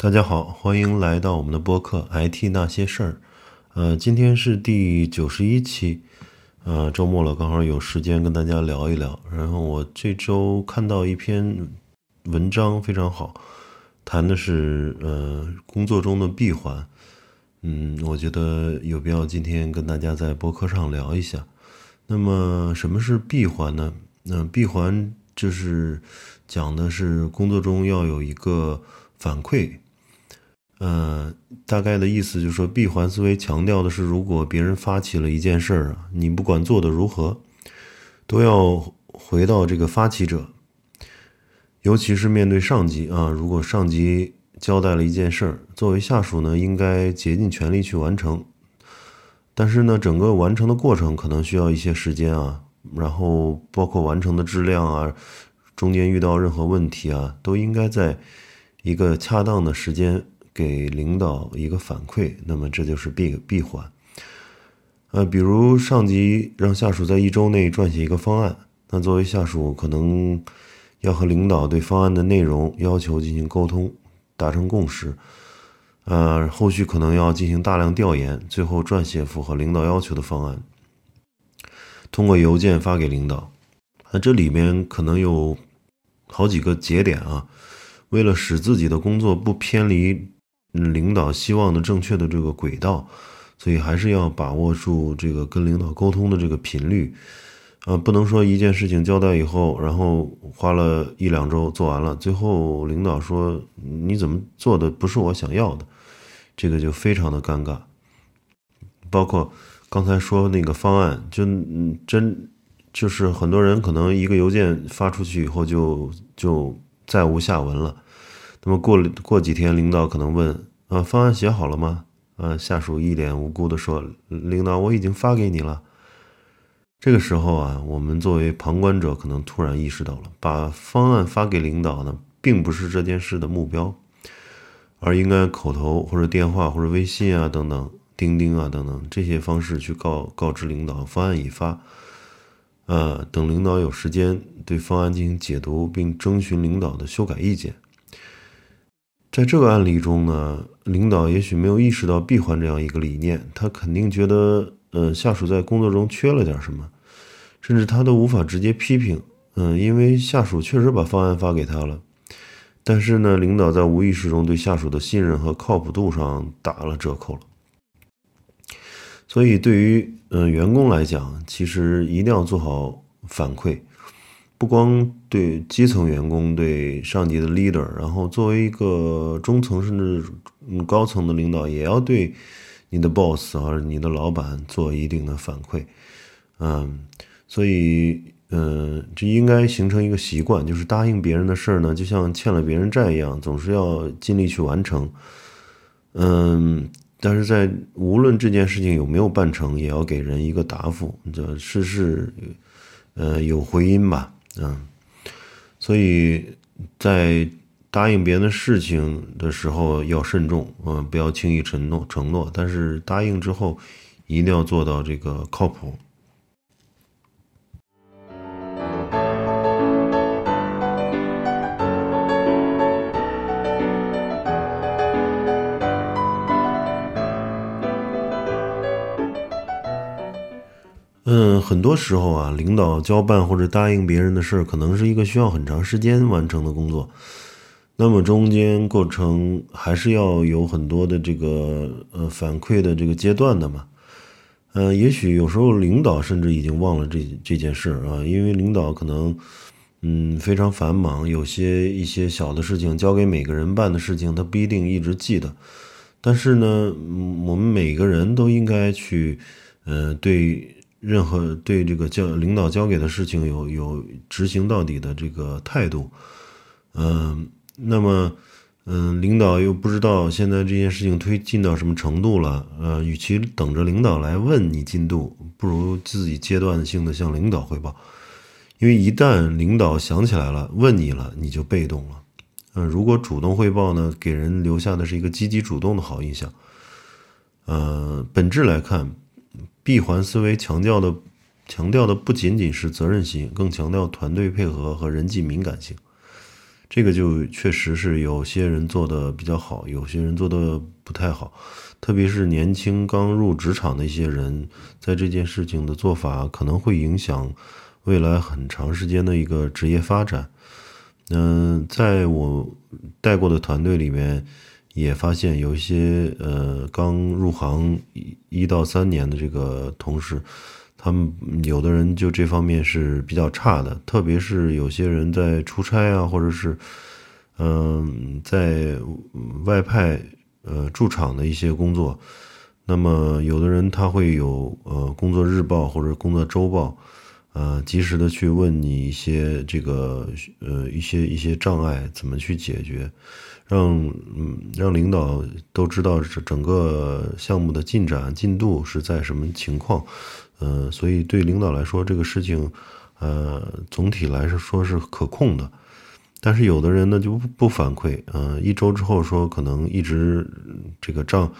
大家好，欢迎来到我们的播客《IT 那些事儿》。呃，今天是第九十一期，呃，周末了，刚好有时间跟大家聊一聊。然后我这周看到一篇文章，非常好，谈的是呃工作中的闭环。嗯，我觉得有必要今天跟大家在播客上聊一下。那么什么是闭环呢？那闭环就是讲的是工作中要有一个反馈。呃，大概的意思就是说，闭环思维强调的是，如果别人发起了一件事儿啊，你不管做的如何，都要回到这个发起者。尤其是面对上级啊，如果上级交代了一件事儿，作为下属呢，应该竭尽全力去完成。但是呢，整个完成的过程可能需要一些时间啊，然后包括完成的质量啊，中间遇到任何问题啊，都应该在一个恰当的时间。给领导一个反馈，那么这就是闭闭环。呃，比如上级让下属在一周内撰写一个方案，那作为下属可能要和领导对方案的内容要求进行沟通，达成共识。呃，后续可能要进行大量调研，最后撰写符合领导要求的方案，通过邮件发给领导。那这里面可能有好几个节点啊，为了使自己的工作不偏离。领导希望的正确的这个轨道，所以还是要把握住这个跟领导沟通的这个频率，呃，不能说一件事情交代以后，然后花了一两周做完了，最后领导说你怎么做的不是我想要的，这个就非常的尴尬。包括刚才说那个方案，就真就是很多人可能一个邮件发出去以后就就再无下文了。那么过了过几天，领导可能问：“啊，方案写好了吗？”啊，下属一脸无辜的说：“领导，我已经发给你了。”这个时候啊，我们作为旁观者，可能突然意识到了，把方案发给领导呢，并不是这件事的目标，而应该口头或者电话或者微信啊等等、钉钉啊等等这些方式去告告知领导方案已发。呃，等领导有时间对方案进行解读，并征询领导的修改意见。在这个案例中呢，领导也许没有意识到闭环这样一个理念，他肯定觉得，呃，下属在工作中缺了点什么，甚至他都无法直接批评，嗯，因为下属确实把方案发给他了，但是呢，领导在无意识中对下属的信任和靠谱度上打了折扣了。所以，对于嗯员工来讲，其实一定要做好反馈。不光对基层员工、对上级的 leader，然后作为一个中层甚至嗯高层的领导，也要对你的 boss 或者你的老板做一定的反馈。嗯，所以，嗯，这应该形成一个习惯，就是答应别人的事儿呢，就像欠了别人债一样，总是要尽力去完成。嗯，但是在无论这件事情有没有办成，也要给人一个答复，就事事，呃，有回音吧。嗯，所以在答应别人的事情的时候要慎重，嗯，不要轻易承诺承诺。但是答应之后，一定要做到这个靠谱。嗯，很多时候啊，领导交办或者答应别人的事儿，可能是一个需要很长时间完成的工作。那么中间过程还是要有很多的这个呃反馈的这个阶段的嘛。呃，也许有时候领导甚至已经忘了这这件事啊，因为领导可能嗯非常繁忙，有些一些小的事情交给每个人办的事情，他不一定一直记得。但是呢，我们每个人都应该去呃对。任何对这个教领导交给的事情有有执行到底的这个态度，嗯，那么，嗯，领导又不知道现在这件事情推进到什么程度了，呃，与其等着领导来问你进度，不如自己阶段性的向领导汇报，因为一旦领导想起来了问你了，你就被动了，嗯，如果主动汇报呢，给人留下的是一个积极主动的好印象，呃，本质来看。闭环思维强调的，强调的不仅仅是责任心，更强调团队配合和人际敏感性。这个就确实是有些人做的比较好，有些人做的不太好，特别是年轻刚入职场的一些人，在这件事情的做法可能会影响未来很长时间的一个职业发展。嗯，在我带过的团队里面，也发现有一些呃刚入行一到三年的这个同事。他们有的人就这方面是比较差的，特别是有些人在出差啊，或者是嗯在外派呃驻场的一些工作，那么有的人他会有呃工作日报或者工作周报，呃及时的去问你一些这个呃一些一些障碍怎么去解决，让嗯让领导都知道整个项目的进展进度是在什么情况。呃，所以对领导来说，这个事情，呃，总体来说是可控的。但是有的人呢就不不反馈，嗯，一周之后说可能一直这个账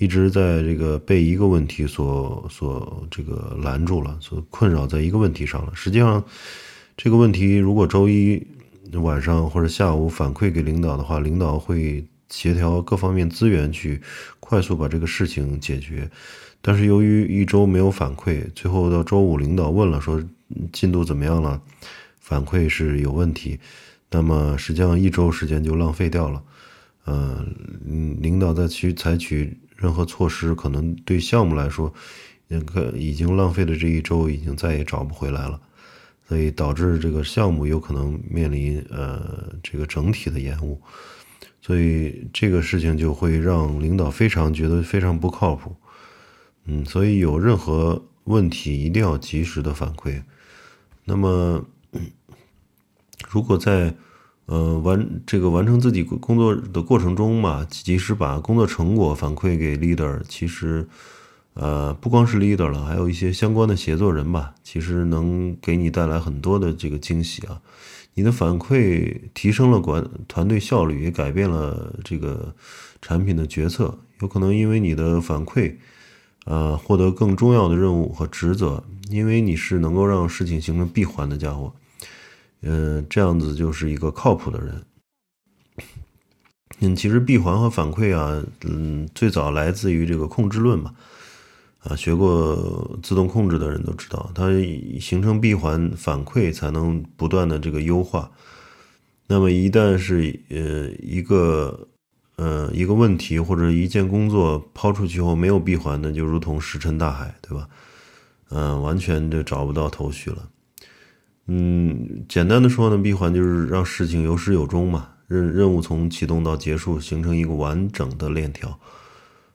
一直在这个被一个问题所所这个拦住了，所困扰在一个问题上了。实际上，这个问题如果周一晚上或者下午反馈给领导的话，领导会协调各方面资源去快速把这个事情解决。但是由于一周没有反馈，最后到周五领导问了，说进度怎么样了？反馈是有问题，那么实际上一周时间就浪费掉了。呃，领导再去采取任何措施，可能对项目来说，那个已经浪费的这一周已经再也找不回来了，所以导致这个项目有可能面临呃这个整体的延误，所以这个事情就会让领导非常觉得非常不靠谱。嗯，所以有任何问题一定要及时的反馈。那么，如果在呃完这个完成自己工作的过程中嘛，及时把工作成果反馈给 leader，其实呃不光是 leader 了，还有一些相关的协作人吧，其实能给你带来很多的这个惊喜啊。你的反馈提升了管团队效率，也改变了这个产品的决策。有可能因为你的反馈。呃，获得更重要的任务和职责，因为你是能够让事情形成闭环的家伙，嗯，这样子就是一个靠谱的人。嗯，其实闭环和反馈啊，嗯，最早来自于这个控制论嘛，啊，学过自动控制的人都知道，它形成闭环反馈才能不断的这个优化。那么一旦是呃一个。呃，一个问题或者一件工作抛出去后没有闭环的，就如同石沉大海，对吧？嗯，完全就找不到头绪了。嗯，简单的说呢，闭环就是让事情有始有终嘛，任任务从启动到结束形成一个完整的链条。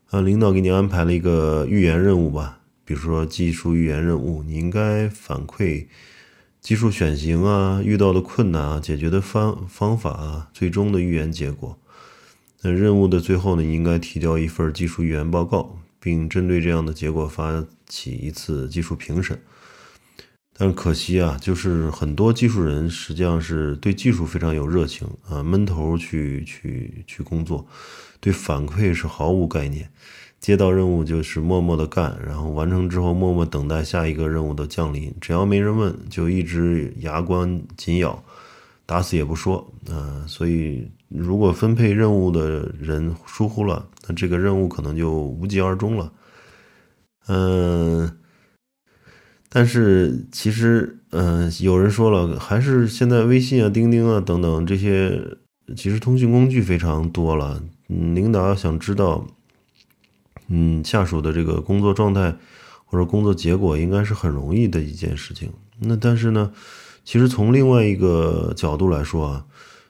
啊，领导给你安排了一个预言任务吧，比如说技术预言任务，你应该反馈技术选型啊，遇到的困难啊，解决的方方法啊，最终的预言结果。那任务的最后呢，你应该提交一份技术预言报告，并针对这样的结果发起一次技术评审。但可惜啊，就是很多技术人实际上是对技术非常有热情啊，闷头去去去工作，对反馈是毫无概念。接到任务就是默默的干，然后完成之后默默等待下一个任务的降临。只要没人问，就一直牙关紧咬，打死也不说。嗯，所以。如果分配任务的人疏忽了，那这个任务可能就无疾而终了。嗯，但是其实，嗯，有人说了，还是现在微信啊、钉钉啊等等这些，其实通讯工具非常多了。嗯，领导要想知道，嗯，下属的这个工作状态或者工作结果，应该是很容易的一件事情。那但是呢，其实从另外一个角度来说啊。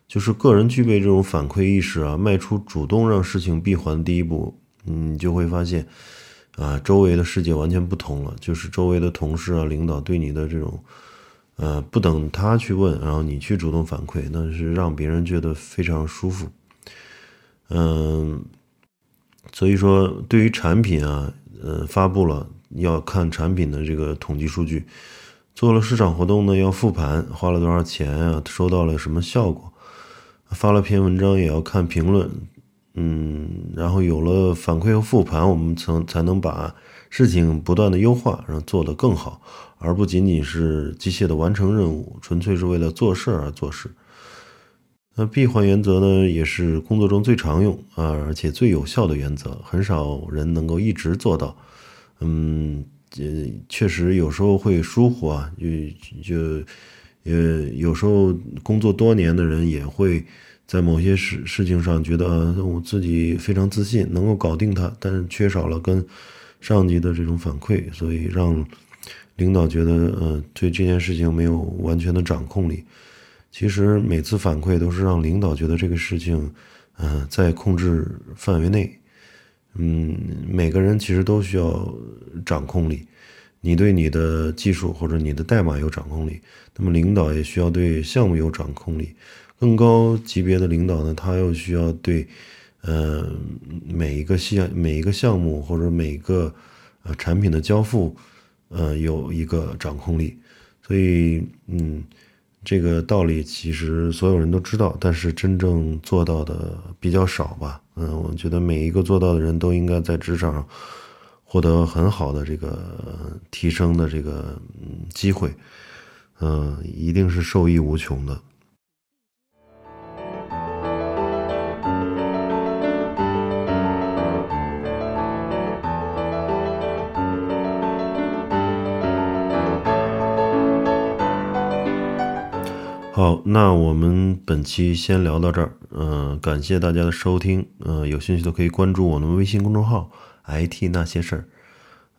就是个人具备这种反馈意识啊，迈出主动让事情闭环的第一步，嗯就会发现，啊，周围的世界完全不同了。就是周围的同事啊、领导对你的这种，呃，不等他去问，然后你去主动反馈，那是让别人觉得非常舒服。嗯，所以说，对于产品啊，呃，发布了要看产品的这个统计数据，做了市场活动呢要复盘，花了多少钱啊，收到了什么效果。发了篇文章也要看评论，嗯，然后有了反馈和复盘，我们才才能把事情不断的优化，让做得更好，而不仅仅是机械的完成任务，纯粹是为了做事而做事。那闭环原则呢，也是工作中最常用啊，而且最有效的原则，很少人能够一直做到。嗯，呃，确实有时候会疏忽啊，就就呃，有时候工作多年的人也会在某些事事情上觉得我自己非常自信，能够搞定它，但是缺少了跟上级的这种反馈，所以让领导觉得呃，对这件事情没有完全的掌控力。其实每次反馈都是让领导觉得这个事情，嗯，在控制范围内。嗯，每个人其实都需要掌控力。你对你的技术或者你的代码有掌控力，那么领导也需要对项目有掌控力。更高级别的领导呢，他又需要对，呃，每一个项每一个项目或者每个呃产品的交付，呃，有一个掌控力。所以，嗯。这个道理其实所有人都知道，但是真正做到的比较少吧。嗯，我觉得每一个做到的人都应该在职场上获得很好的这个提升的这个机会，嗯，一定是受益无穷的。好，那我们本期先聊到这儿。嗯，感谢大家的收听。嗯，有兴趣的可以关注我们微信公众号 “IT 那些事儿”。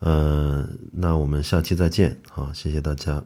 嗯，那我们下期再见。好，谢谢大家。